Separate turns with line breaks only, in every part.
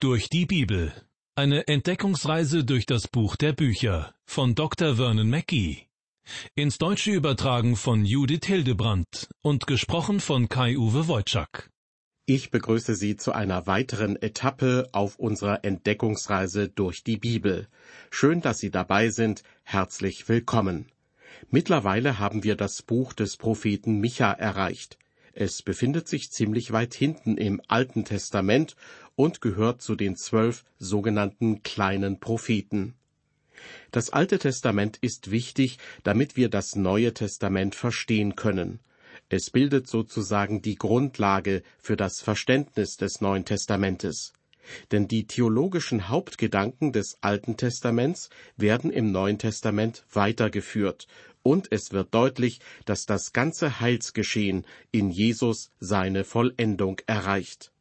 Durch die Bibel. Eine Entdeckungsreise durch das Buch der Bücher von Dr. Vernon Mackey. Ins Deutsche übertragen von Judith Hildebrandt und gesprochen von Kai-Uwe Wojczak.
Ich begrüße Sie zu einer weiteren Etappe auf unserer Entdeckungsreise durch die Bibel. Schön, dass Sie dabei sind. Herzlich willkommen. Mittlerweile haben wir das Buch des Propheten Micha erreicht. Es befindet sich ziemlich weit hinten im Alten Testament und gehört zu den zwölf sogenannten kleinen Propheten. Das Alte Testament ist wichtig, damit wir das Neue Testament verstehen können. Es bildet sozusagen die Grundlage für das Verständnis des Neuen Testamentes. Denn die theologischen Hauptgedanken des Alten Testaments werden im Neuen Testament weitergeführt und es wird deutlich, dass das ganze Heilsgeschehen in Jesus seine Vollendung erreicht.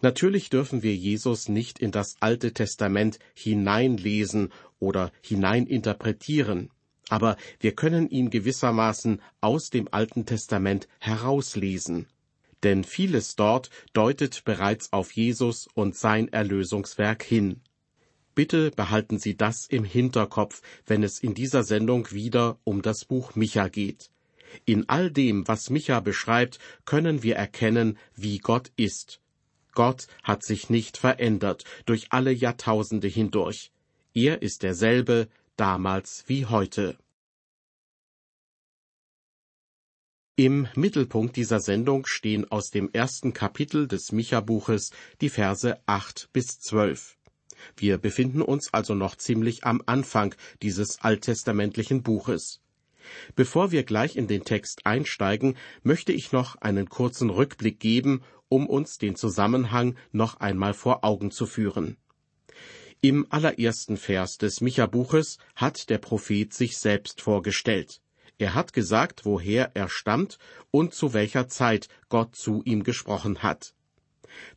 Natürlich dürfen wir Jesus nicht in das Alte Testament hineinlesen oder hineininterpretieren, aber wir können ihn gewissermaßen aus dem Alten Testament herauslesen. Denn vieles dort deutet bereits auf Jesus und sein Erlösungswerk hin. Bitte behalten Sie das im Hinterkopf, wenn es in dieser Sendung wieder um das Buch Micha geht. In all dem, was Micha beschreibt, können wir erkennen, wie Gott ist. Gott hat sich nicht verändert durch alle Jahrtausende hindurch. Er ist derselbe damals wie heute. Im Mittelpunkt dieser Sendung stehen aus dem ersten Kapitel des Micha-Buches die Verse acht bis zwölf. Wir befinden uns also noch ziemlich am Anfang dieses alttestamentlichen Buches. Bevor wir gleich in den Text einsteigen, möchte ich noch einen kurzen Rückblick geben, um uns den Zusammenhang noch einmal vor Augen zu führen. Im allerersten Vers des Micha-Buches hat der Prophet sich selbst vorgestellt. Er hat gesagt, woher er stammt und zu welcher Zeit Gott zu ihm gesprochen hat.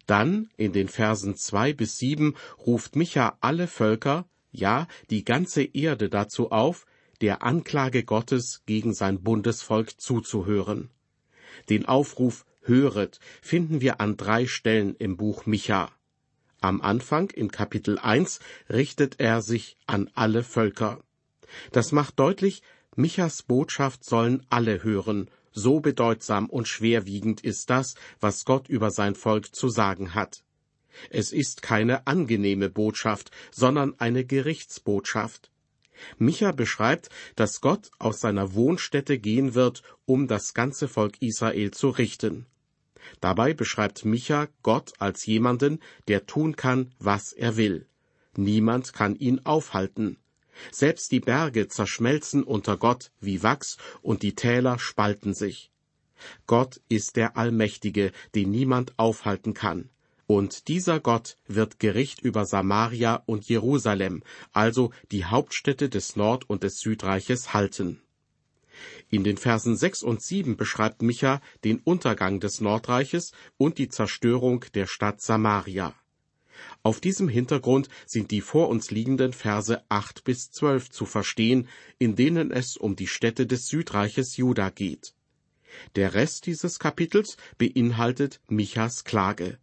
Dann in den Versen zwei bis sieben ruft Micha alle Völker, ja die ganze Erde dazu auf, der Anklage Gottes gegen sein Bundesvolk zuzuhören. Den Aufruf Höret finden wir an drei Stellen im Buch Micha. Am Anfang in Kapitel 1 richtet er sich an alle Völker. Das macht deutlich, Michas Botschaft sollen alle hören, so bedeutsam und schwerwiegend ist das, was Gott über sein Volk zu sagen hat. Es ist keine angenehme Botschaft, sondern eine Gerichtsbotschaft. Micha beschreibt, dass Gott aus seiner Wohnstätte gehen wird, um das ganze Volk Israel zu richten. Dabei beschreibt Micha Gott als jemanden, der tun kann, was er will. Niemand kann ihn aufhalten. Selbst die Berge zerschmelzen unter Gott wie Wachs und die Täler spalten sich. Gott ist der Allmächtige, den niemand aufhalten kann. Und dieser Gott wird Gericht über Samaria und Jerusalem, also die Hauptstädte des Nord- und des Südreiches, halten. In den Versen sechs und sieben beschreibt Micha den Untergang des Nordreiches und die Zerstörung der Stadt Samaria. Auf diesem Hintergrund sind die vor uns liegenden Verse acht bis zwölf zu verstehen, in denen es um die Städte des Südreiches Juda geht. Der Rest dieses Kapitels beinhaltet Michas Klage.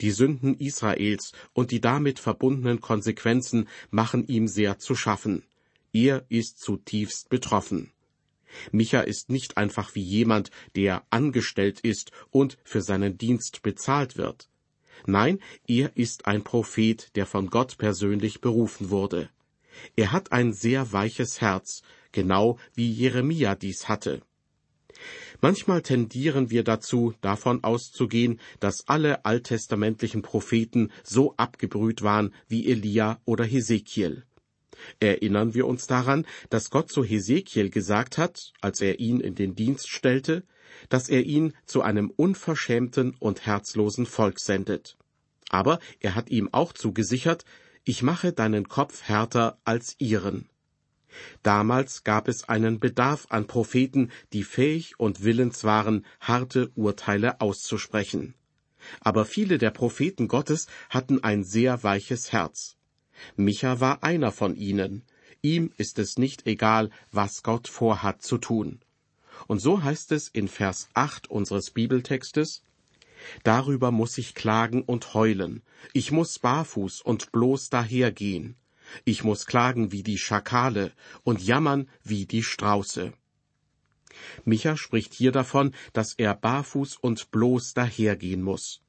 Die Sünden Israels und die damit verbundenen Konsequenzen machen ihm sehr zu schaffen. Er ist zutiefst betroffen. Micha ist nicht einfach wie jemand, der angestellt ist und für seinen Dienst bezahlt wird. Nein, er ist ein Prophet, der von Gott persönlich berufen wurde. Er hat ein sehr weiches Herz, genau wie Jeremia dies hatte. Manchmal tendieren wir dazu, davon auszugehen, dass alle alttestamentlichen Propheten so abgebrüht waren wie Elia oder Hesekiel. Erinnern wir uns daran, dass Gott zu Hesekiel gesagt hat, als er ihn in den Dienst stellte, dass er ihn zu einem unverschämten und herzlosen Volk sendet. Aber er hat ihm auch zugesichert, ich mache deinen Kopf härter als ihren. Damals gab es einen Bedarf an Propheten, die fähig und willens waren, harte Urteile auszusprechen. Aber viele der Propheten Gottes hatten ein sehr weiches Herz. Micha war einer von ihnen. Ihm ist es nicht egal, was Gott vorhat zu tun. Und so heißt es in Vers 8 unseres Bibeltextes, Darüber muss ich klagen und heulen. Ich muss barfuß und bloß dahergehen. Ich muss klagen wie die Schakale und jammern wie die Strauße. Micha spricht hier davon, dass er barfuß und bloß dahergehen muss.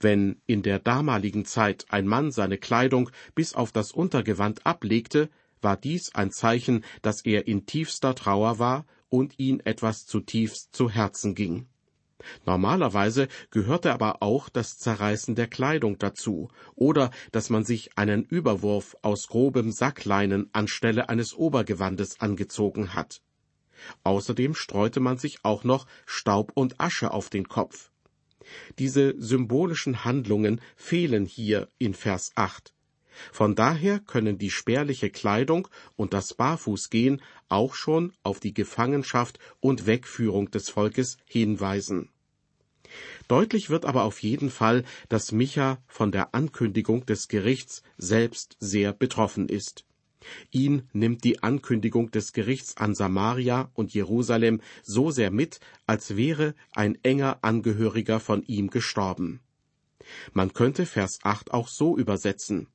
Wenn in der damaligen Zeit ein Mann seine Kleidung bis auf das Untergewand ablegte, war dies ein Zeichen, dass er in tiefster Trauer war und ihn etwas zutiefst zu Herzen ging. Normalerweise gehörte aber auch das Zerreißen der Kleidung dazu oder dass man sich einen Überwurf aus grobem Sackleinen anstelle eines Obergewandes angezogen hat. Außerdem streute man sich auch noch Staub und Asche auf den Kopf. Diese symbolischen Handlungen fehlen hier in Vers 8. Von daher können die spärliche Kleidung und das Barfußgehen auch schon auf die Gefangenschaft und Wegführung des Volkes hinweisen. Deutlich wird aber auf jeden Fall, dass Micha von der Ankündigung des Gerichts selbst sehr betroffen ist. Ihn nimmt die Ankündigung des Gerichts an Samaria und Jerusalem so sehr mit, als wäre ein enger Angehöriger von ihm gestorben. Man könnte Vers 8 auch so übersetzen.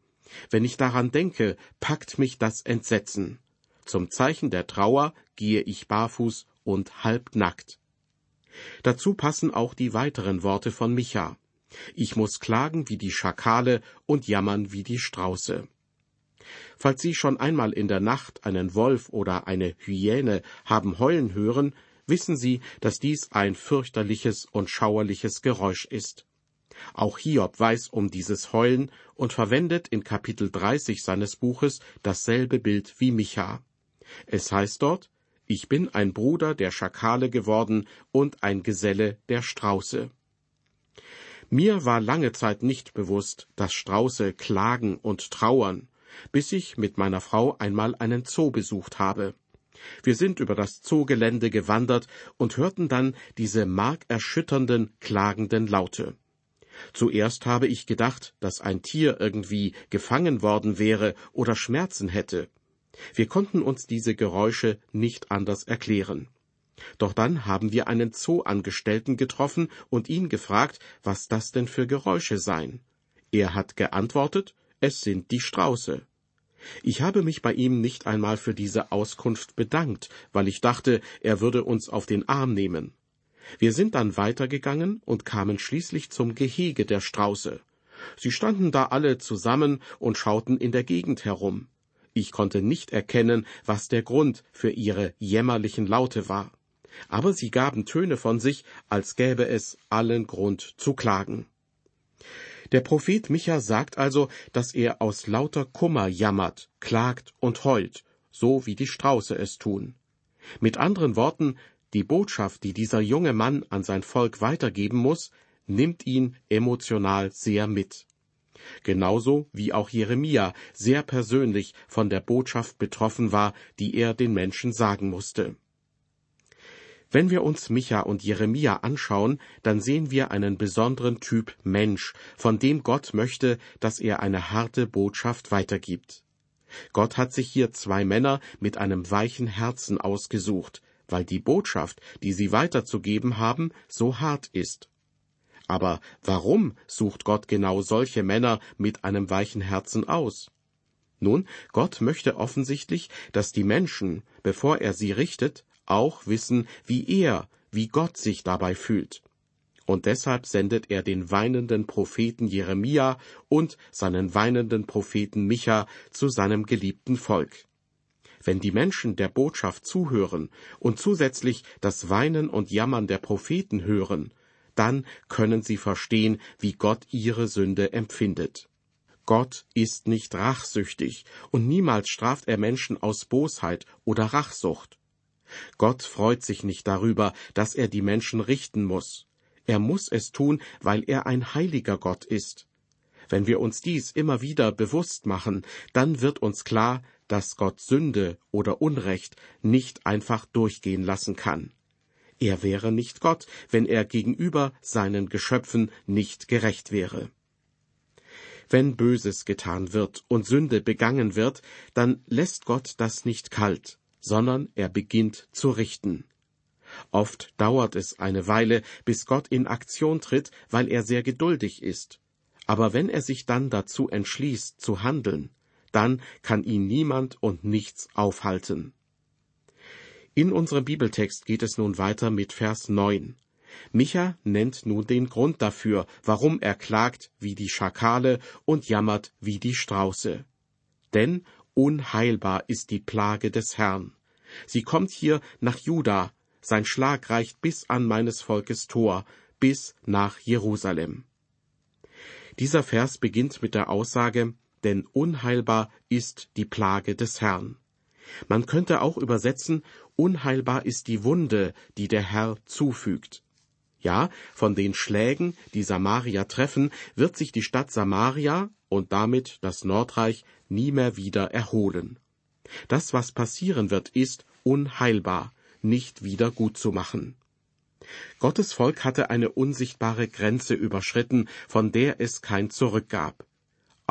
Wenn ich daran denke, packt mich das Entsetzen. Zum Zeichen der Trauer gehe ich barfuß und halbnackt. Dazu passen auch die weiteren Worte von Micha. Ich muss klagen wie die Schakale und jammern wie die Strauße. Falls Sie schon einmal in der Nacht einen Wolf oder eine Hyäne haben heulen hören, wissen Sie, dass dies ein fürchterliches und schauerliches Geräusch ist. Auch Hiob weiß um dieses Heulen und verwendet in Kapitel 30 seines Buches dasselbe Bild wie Micha. Es heißt dort, ich bin ein Bruder der Schakale geworden und ein Geselle der Strauße. Mir war lange Zeit nicht bewusst, dass Strauße klagen und trauern, bis ich mit meiner Frau einmal einen Zoo besucht habe. Wir sind über das Zoogelände gewandert und hörten dann diese markerschütternden, klagenden Laute. Zuerst habe ich gedacht, dass ein Tier irgendwie gefangen worden wäre oder Schmerzen hätte. Wir konnten uns diese Geräusche nicht anders erklären. Doch dann haben wir einen Zooangestellten getroffen und ihn gefragt, was das denn für Geräusche seien. Er hat geantwortet, es sind die Strauße. Ich habe mich bei ihm nicht einmal für diese Auskunft bedankt, weil ich dachte, er würde uns auf den Arm nehmen. Wir sind dann weitergegangen und kamen schließlich zum Gehege der Strauße. Sie standen da alle zusammen und schauten in der Gegend herum. Ich konnte nicht erkennen, was der Grund für ihre jämmerlichen Laute war. Aber sie gaben Töne von sich, als gäbe es allen Grund zu klagen. Der Prophet Micha sagt also, dass er aus lauter Kummer jammert, klagt und heult, so wie die Strauße es tun. Mit anderen Worten, die Botschaft, die dieser junge Mann an sein Volk weitergeben muss, nimmt ihn emotional sehr mit. Genauso wie auch Jeremia sehr persönlich von der Botschaft betroffen war, die er den Menschen sagen musste. Wenn wir uns Micha und Jeremia anschauen, dann sehen wir einen besonderen Typ Mensch, von dem Gott möchte, dass er eine harte Botschaft weitergibt. Gott hat sich hier zwei Männer mit einem weichen Herzen ausgesucht, weil die Botschaft, die sie weiterzugeben haben, so hart ist. Aber warum sucht Gott genau solche Männer mit einem weichen Herzen aus? Nun, Gott möchte offensichtlich, dass die Menschen, bevor er sie richtet, auch wissen, wie er, wie Gott sich dabei fühlt. Und deshalb sendet er den weinenden Propheten Jeremia und seinen weinenden Propheten Micha zu seinem geliebten Volk. Wenn die Menschen der Botschaft zuhören und zusätzlich das Weinen und Jammern der Propheten hören, dann können sie verstehen, wie Gott ihre Sünde empfindet. Gott ist nicht rachsüchtig und niemals straft er Menschen aus Bosheit oder Rachsucht. Gott freut sich nicht darüber, dass er die Menschen richten muss. Er muss es tun, weil er ein heiliger Gott ist. Wenn wir uns dies immer wieder bewusst machen, dann wird uns klar, dass Gott Sünde oder Unrecht nicht einfach durchgehen lassen kann. Er wäre nicht Gott, wenn er gegenüber seinen Geschöpfen nicht gerecht wäre. Wenn Böses getan wird und Sünde begangen wird, dann lässt Gott das nicht kalt sondern er beginnt zu richten. Oft dauert es eine Weile, bis Gott in Aktion tritt, weil er sehr geduldig ist. Aber wenn er sich dann dazu entschließt, zu handeln, dann kann ihn niemand und nichts aufhalten. In unserem Bibeltext geht es nun weiter mit Vers 9. Micha nennt nun den Grund dafür, warum er klagt wie die Schakale und jammert wie die Strauße. Denn unheilbar ist die Plage des Herrn. Sie kommt hier nach Juda, sein Schlag reicht bis an meines Volkes Tor, bis nach Jerusalem. Dieser Vers beginnt mit der Aussage, denn unheilbar ist die Plage des Herrn. Man könnte auch übersetzen, unheilbar ist die Wunde, die der Herr zufügt. Ja, von den Schlägen, die Samaria treffen, wird sich die Stadt Samaria und damit das Nordreich nie mehr wieder erholen. Das, was passieren wird, ist unheilbar, nicht wieder gut zu machen. Gottes Volk hatte eine unsichtbare Grenze überschritten, von der es kein Zurück gab.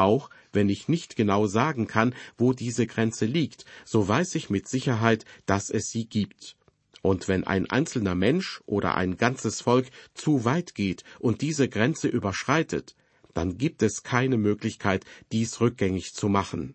Auch wenn ich nicht genau sagen kann, wo diese Grenze liegt, so weiß ich mit Sicherheit, dass es sie gibt. Und wenn ein einzelner Mensch oder ein ganzes Volk zu weit geht und diese Grenze überschreitet, dann gibt es keine Möglichkeit, dies rückgängig zu machen.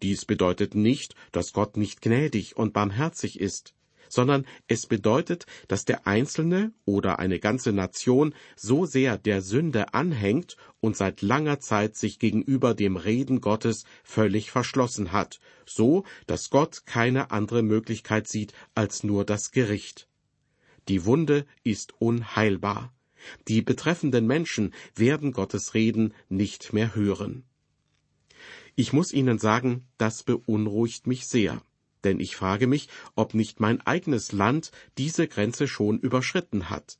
Dies bedeutet nicht, dass Gott nicht gnädig und barmherzig ist sondern es bedeutet, dass der Einzelne oder eine ganze Nation so sehr der Sünde anhängt und seit langer Zeit sich gegenüber dem Reden Gottes völlig verschlossen hat, so dass Gott keine andere Möglichkeit sieht als nur das Gericht. Die Wunde ist unheilbar. Die betreffenden Menschen werden Gottes Reden nicht mehr hören. Ich muss Ihnen sagen, das beunruhigt mich sehr denn ich frage mich, ob nicht mein eigenes Land diese Grenze schon überschritten hat.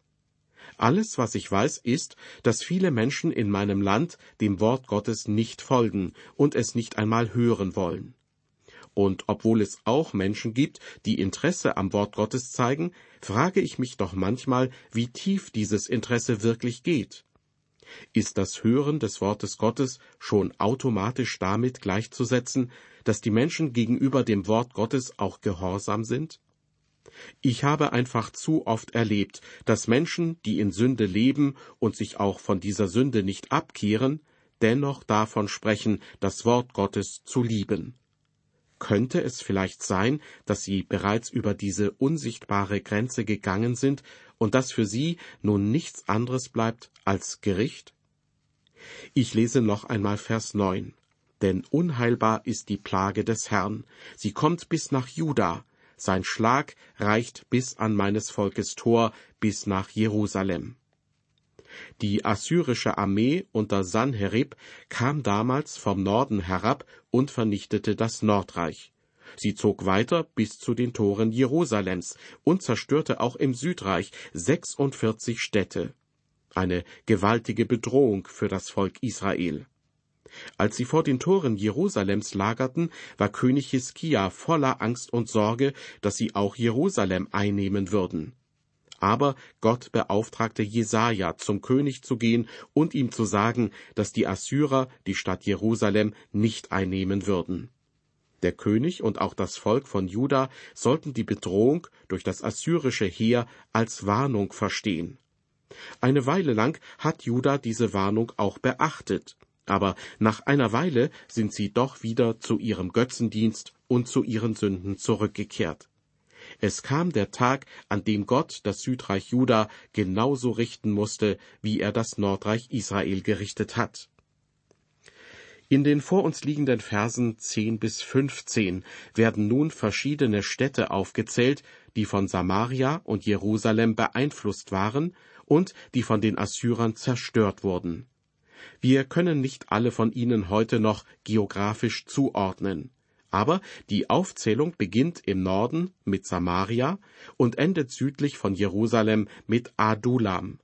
Alles, was ich weiß, ist, dass viele Menschen in meinem Land dem Wort Gottes nicht folgen und es nicht einmal hören wollen. Und obwohl es auch Menschen gibt, die Interesse am Wort Gottes zeigen, frage ich mich doch manchmal, wie tief dieses Interesse wirklich geht. Ist das Hören des Wortes Gottes schon automatisch damit gleichzusetzen, dass die Menschen gegenüber dem Wort Gottes auch gehorsam sind? Ich habe einfach zu oft erlebt, dass Menschen, die in Sünde leben und sich auch von dieser Sünde nicht abkehren, dennoch davon sprechen, das Wort Gottes zu lieben. Könnte es vielleicht sein, dass sie bereits über diese unsichtbare Grenze gegangen sind und dass für sie nun nichts anderes bleibt als Gericht? Ich lese noch einmal Vers 9 denn unheilbar ist die Plage des Herrn. Sie kommt bis nach Juda, sein Schlag reicht bis an meines Volkes Tor, bis nach Jerusalem. Die assyrische Armee unter Sanherib kam damals vom Norden herab und vernichtete das Nordreich. Sie zog weiter bis zu den Toren Jerusalems und zerstörte auch im Südreich 46 Städte. Eine gewaltige Bedrohung für das Volk Israel. Als sie vor den Toren Jerusalems lagerten, war König Hiskia voller Angst und Sorge, dass sie auch Jerusalem einnehmen würden. Aber Gott beauftragte Jesaja, zum König zu gehen und ihm zu sagen, dass die Assyrer die Stadt Jerusalem nicht einnehmen würden. Der König und auch das Volk von Juda sollten die Bedrohung durch das assyrische Heer als Warnung verstehen. Eine Weile lang hat Juda diese Warnung auch beachtet aber nach einer Weile sind sie doch wieder zu ihrem Götzendienst und zu ihren Sünden zurückgekehrt. Es kam der Tag, an dem Gott das Südreich Juda genauso richten musste, wie er das Nordreich Israel gerichtet hat. In den vor uns liegenden Versen 10 bis 15 werden nun verschiedene Städte aufgezählt, die von Samaria und Jerusalem beeinflusst waren und die von den Assyrern zerstört wurden. Wir können nicht alle von ihnen heute noch geografisch zuordnen. Aber die Aufzählung beginnt im Norden mit Samaria und endet südlich von Jerusalem mit Adulam.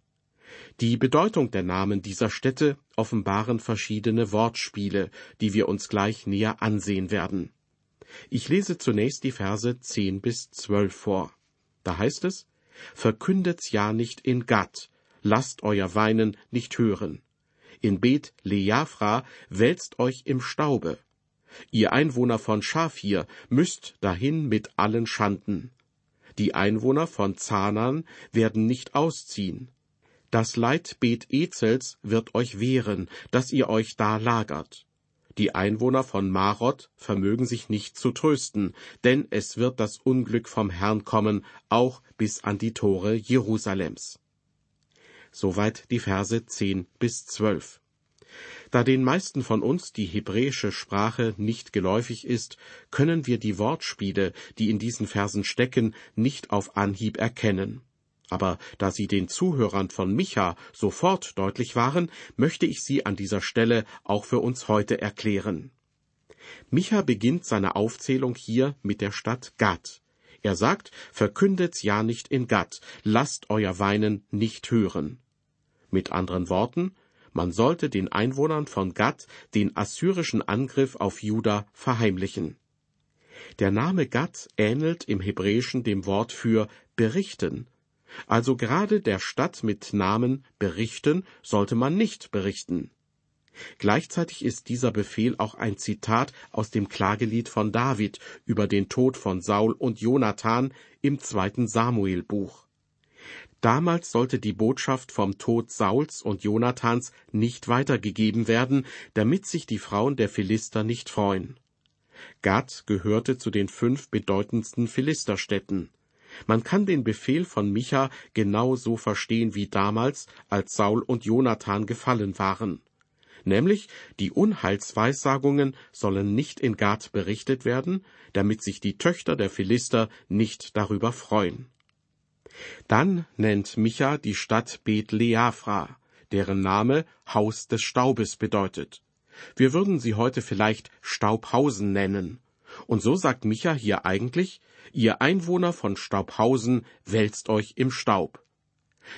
Die Bedeutung der Namen dieser Städte offenbaren verschiedene Wortspiele, die wir uns gleich näher ansehen werden. Ich lese zunächst die Verse zehn bis zwölf vor. Da heißt es, Verkündet's ja nicht in Gad, lasst euer Weinen nicht hören in Bet Leafra wälzt euch im Staube. Ihr Einwohner von Schafir müsst dahin mit allen Schanden. Die Einwohner von Zanan werden nicht ausziehen. Das Leitbeet Ezels wird euch wehren, dass ihr euch da lagert. Die Einwohner von Marot vermögen sich nicht zu trösten, denn es wird das Unglück vom Herrn kommen, auch bis an die Tore Jerusalems. Soweit die Verse 10 bis 12. Da den meisten von uns die hebräische Sprache nicht geläufig ist, können wir die Wortspiele, die in diesen Versen stecken, nicht auf Anhieb erkennen. Aber da sie den Zuhörern von Micha sofort deutlich waren, möchte ich sie an dieser Stelle auch für uns heute erklären. Micha beginnt seine Aufzählung hier mit der Stadt Gad. Er sagt, verkündet's ja nicht in Gad, lasst euer Weinen nicht hören. Mit anderen Worten, man sollte den Einwohnern von Gad den assyrischen Angriff auf Juda verheimlichen. Der Name Gad ähnelt im Hebräischen dem Wort für berichten. Also gerade der Stadt mit Namen berichten sollte man nicht berichten. Gleichzeitig ist dieser Befehl auch ein Zitat aus dem Klagelied von David über den Tod von Saul und Jonathan im zweiten Samuelbuch. Damals sollte die Botschaft vom Tod Sauls und Jonathans nicht weitergegeben werden, damit sich die Frauen der Philister nicht freuen. Gad gehörte zu den fünf bedeutendsten Philisterstädten. Man kann den Befehl von Micha genau so verstehen wie damals, als Saul und Jonathan gefallen waren. Nämlich, die Unheilsweissagungen sollen nicht in Gad berichtet werden, damit sich die Töchter der Philister nicht darüber freuen. Dann nennt Micha die Stadt Bet Leafra, deren Name Haus des Staubes bedeutet. Wir würden sie heute vielleicht Staubhausen nennen. Und so sagt Micha hier eigentlich, ihr Einwohner von Staubhausen wälzt euch im Staub.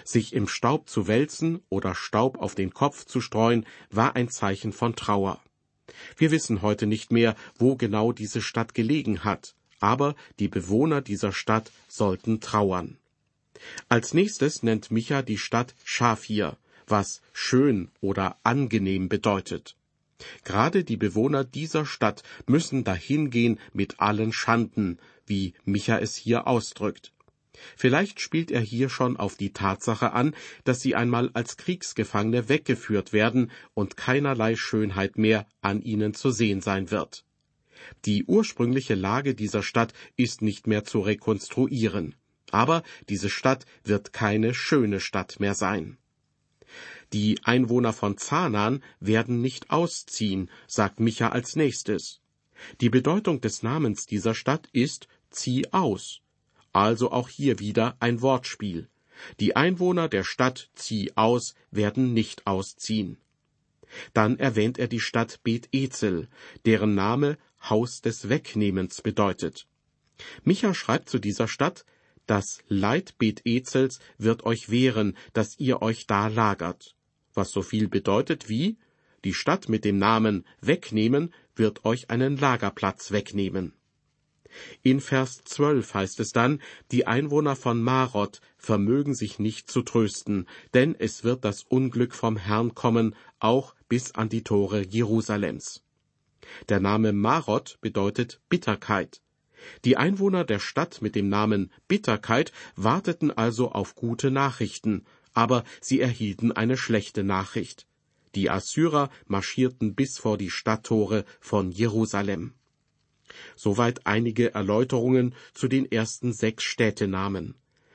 Sich im Staub zu wälzen oder Staub auf den Kopf zu streuen, war ein Zeichen von Trauer. Wir wissen heute nicht mehr, wo genau diese Stadt gelegen hat, aber die Bewohner dieser Stadt sollten trauern. Als nächstes nennt Micha die Stadt Schafir, was schön oder angenehm bedeutet. Gerade die Bewohner dieser Stadt müssen dahingehen mit allen Schanden, wie Micha es hier ausdrückt. Vielleicht spielt er hier schon auf die Tatsache an, dass sie einmal als Kriegsgefangene weggeführt werden und keinerlei Schönheit mehr an ihnen zu sehen sein wird. Die ursprüngliche Lage dieser Stadt ist nicht mehr zu rekonstruieren. Aber diese Stadt wird keine schöne Stadt mehr sein. Die Einwohner von Zanan werden nicht ausziehen, sagt Micha als nächstes. Die Bedeutung des Namens dieser Stadt ist zieh aus. Also auch hier wieder ein Wortspiel. Die Einwohner der Stadt zieh aus werden nicht ausziehen. Dann erwähnt er die Stadt Bet Ezel, deren Name Haus des Wegnehmens bedeutet. Micha schreibt zu dieser Stadt, das Leitbeet Ezels wird euch wehren, dass ihr euch da lagert. Was so viel bedeutet wie, die Stadt mit dem Namen wegnehmen wird euch einen Lagerplatz wegnehmen. In Vers 12 heißt es dann, die Einwohner von Marot vermögen sich nicht zu trösten, denn es wird das Unglück vom Herrn kommen, auch bis an die Tore Jerusalems. Der Name Marot bedeutet Bitterkeit. Die Einwohner der Stadt mit dem Namen Bitterkeit warteten also auf gute Nachrichten, aber sie erhielten eine schlechte Nachricht. Die Assyrer marschierten bis vor die Stadttore von Jerusalem. Soweit einige Erläuterungen zu den ersten sechs Städtenamen.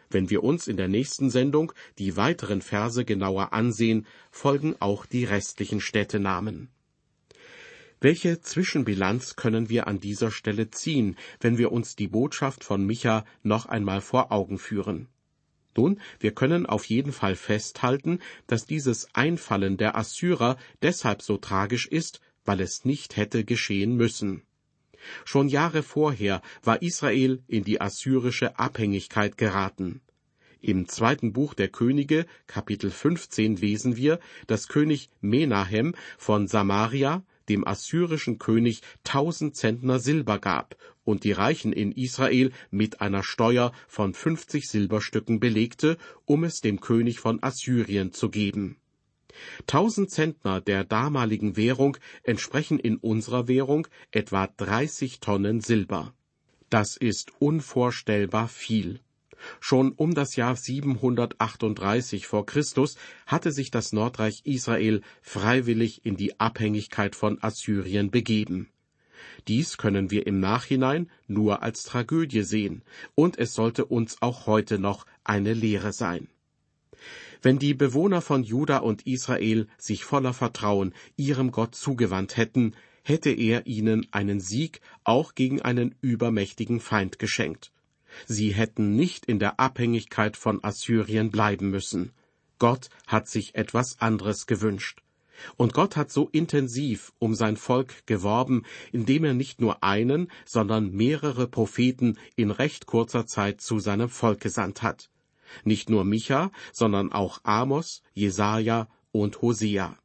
Wenn wir uns in der nächsten Sendung die weiteren Verse genauer ansehen, folgen auch die restlichen Städtenamen. Welche Zwischenbilanz können wir an dieser Stelle ziehen, wenn wir uns die Botschaft von Micha noch einmal vor Augen führen? Nun, wir können auf jeden Fall festhalten, dass dieses Einfallen der Assyrer deshalb so tragisch ist, weil es nicht hätte geschehen müssen. Schon Jahre vorher war Israel in die assyrische Abhängigkeit geraten. Im zweiten Buch der Könige, Kapitel 15, lesen wir, dass König Menahem von Samaria dem assyrischen König tausend Zentner Silber gab und die Reichen in Israel mit einer Steuer von fünfzig Silberstücken belegte, um es dem König von Assyrien zu geben. Tausend Zentner der damaligen Währung entsprechen in unserer Währung etwa dreißig Tonnen Silber. Das ist unvorstellbar viel. Schon um das Jahr 738 vor Christus hatte sich das Nordreich Israel freiwillig in die Abhängigkeit von Assyrien begeben. Dies können wir im Nachhinein nur als Tragödie sehen, und es sollte uns auch heute noch eine Lehre sein. Wenn die Bewohner von Juda und Israel sich voller Vertrauen ihrem Gott zugewandt hätten, hätte er ihnen einen Sieg auch gegen einen übermächtigen Feind geschenkt. Sie hätten nicht in der Abhängigkeit von Assyrien bleiben müssen. Gott hat sich etwas anderes gewünscht. Und Gott hat so intensiv um sein Volk geworben, indem er nicht nur einen, sondern mehrere Propheten in recht kurzer Zeit zu seinem Volk gesandt hat. Nicht nur Micha, sondern auch Amos, Jesaja und Hosea.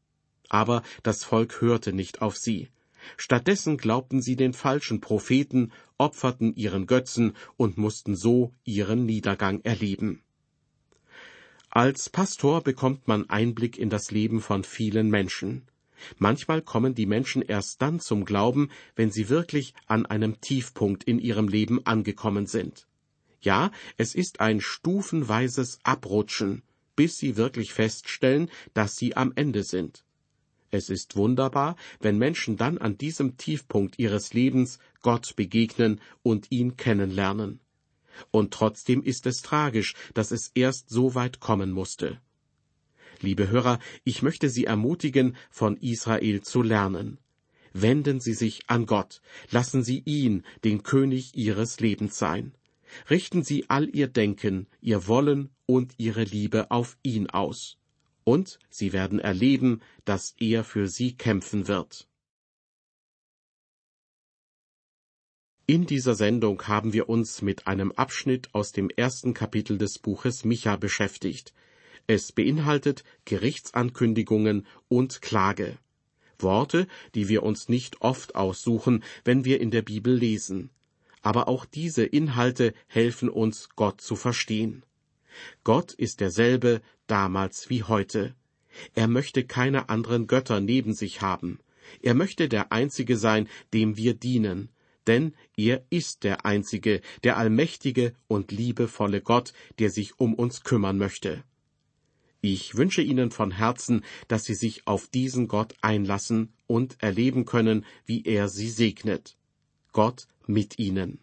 Aber das Volk hörte nicht auf sie. Stattdessen glaubten sie den falschen Propheten, opferten ihren Götzen und mussten so ihren Niedergang erleben. Als Pastor bekommt man Einblick in das Leben von vielen Menschen. Manchmal kommen die Menschen erst dann zum Glauben, wenn sie wirklich an einem Tiefpunkt in ihrem Leben angekommen sind. Ja, es ist ein stufenweises Abrutschen, bis sie wirklich feststellen, dass sie am Ende sind. Es ist wunderbar, wenn Menschen dann an diesem Tiefpunkt ihres Lebens Gott begegnen und ihn kennenlernen. Und trotzdem ist es tragisch, dass es erst so weit kommen musste. Liebe Hörer, ich möchte Sie ermutigen, von Israel zu lernen. Wenden Sie sich an Gott, lassen Sie ihn den König Ihres Lebens sein. Richten Sie all Ihr Denken, Ihr Wollen und Ihre Liebe auf ihn aus und sie werden erleben, dass er für sie kämpfen wird. In dieser Sendung haben wir uns mit einem Abschnitt aus dem ersten Kapitel des Buches Micha beschäftigt. Es beinhaltet Gerichtsankündigungen und Klage. Worte, die wir uns nicht oft aussuchen, wenn wir in der Bibel lesen. Aber auch diese Inhalte helfen uns, Gott zu verstehen. Gott ist derselbe damals wie heute. Er möchte keine anderen Götter neben sich haben. Er möchte der Einzige sein, dem wir dienen, denn er ist der Einzige, der allmächtige und liebevolle Gott, der sich um uns kümmern möchte. Ich wünsche Ihnen von Herzen, dass Sie sich auf diesen Gott einlassen und erleben können, wie er Sie segnet. Gott mit Ihnen.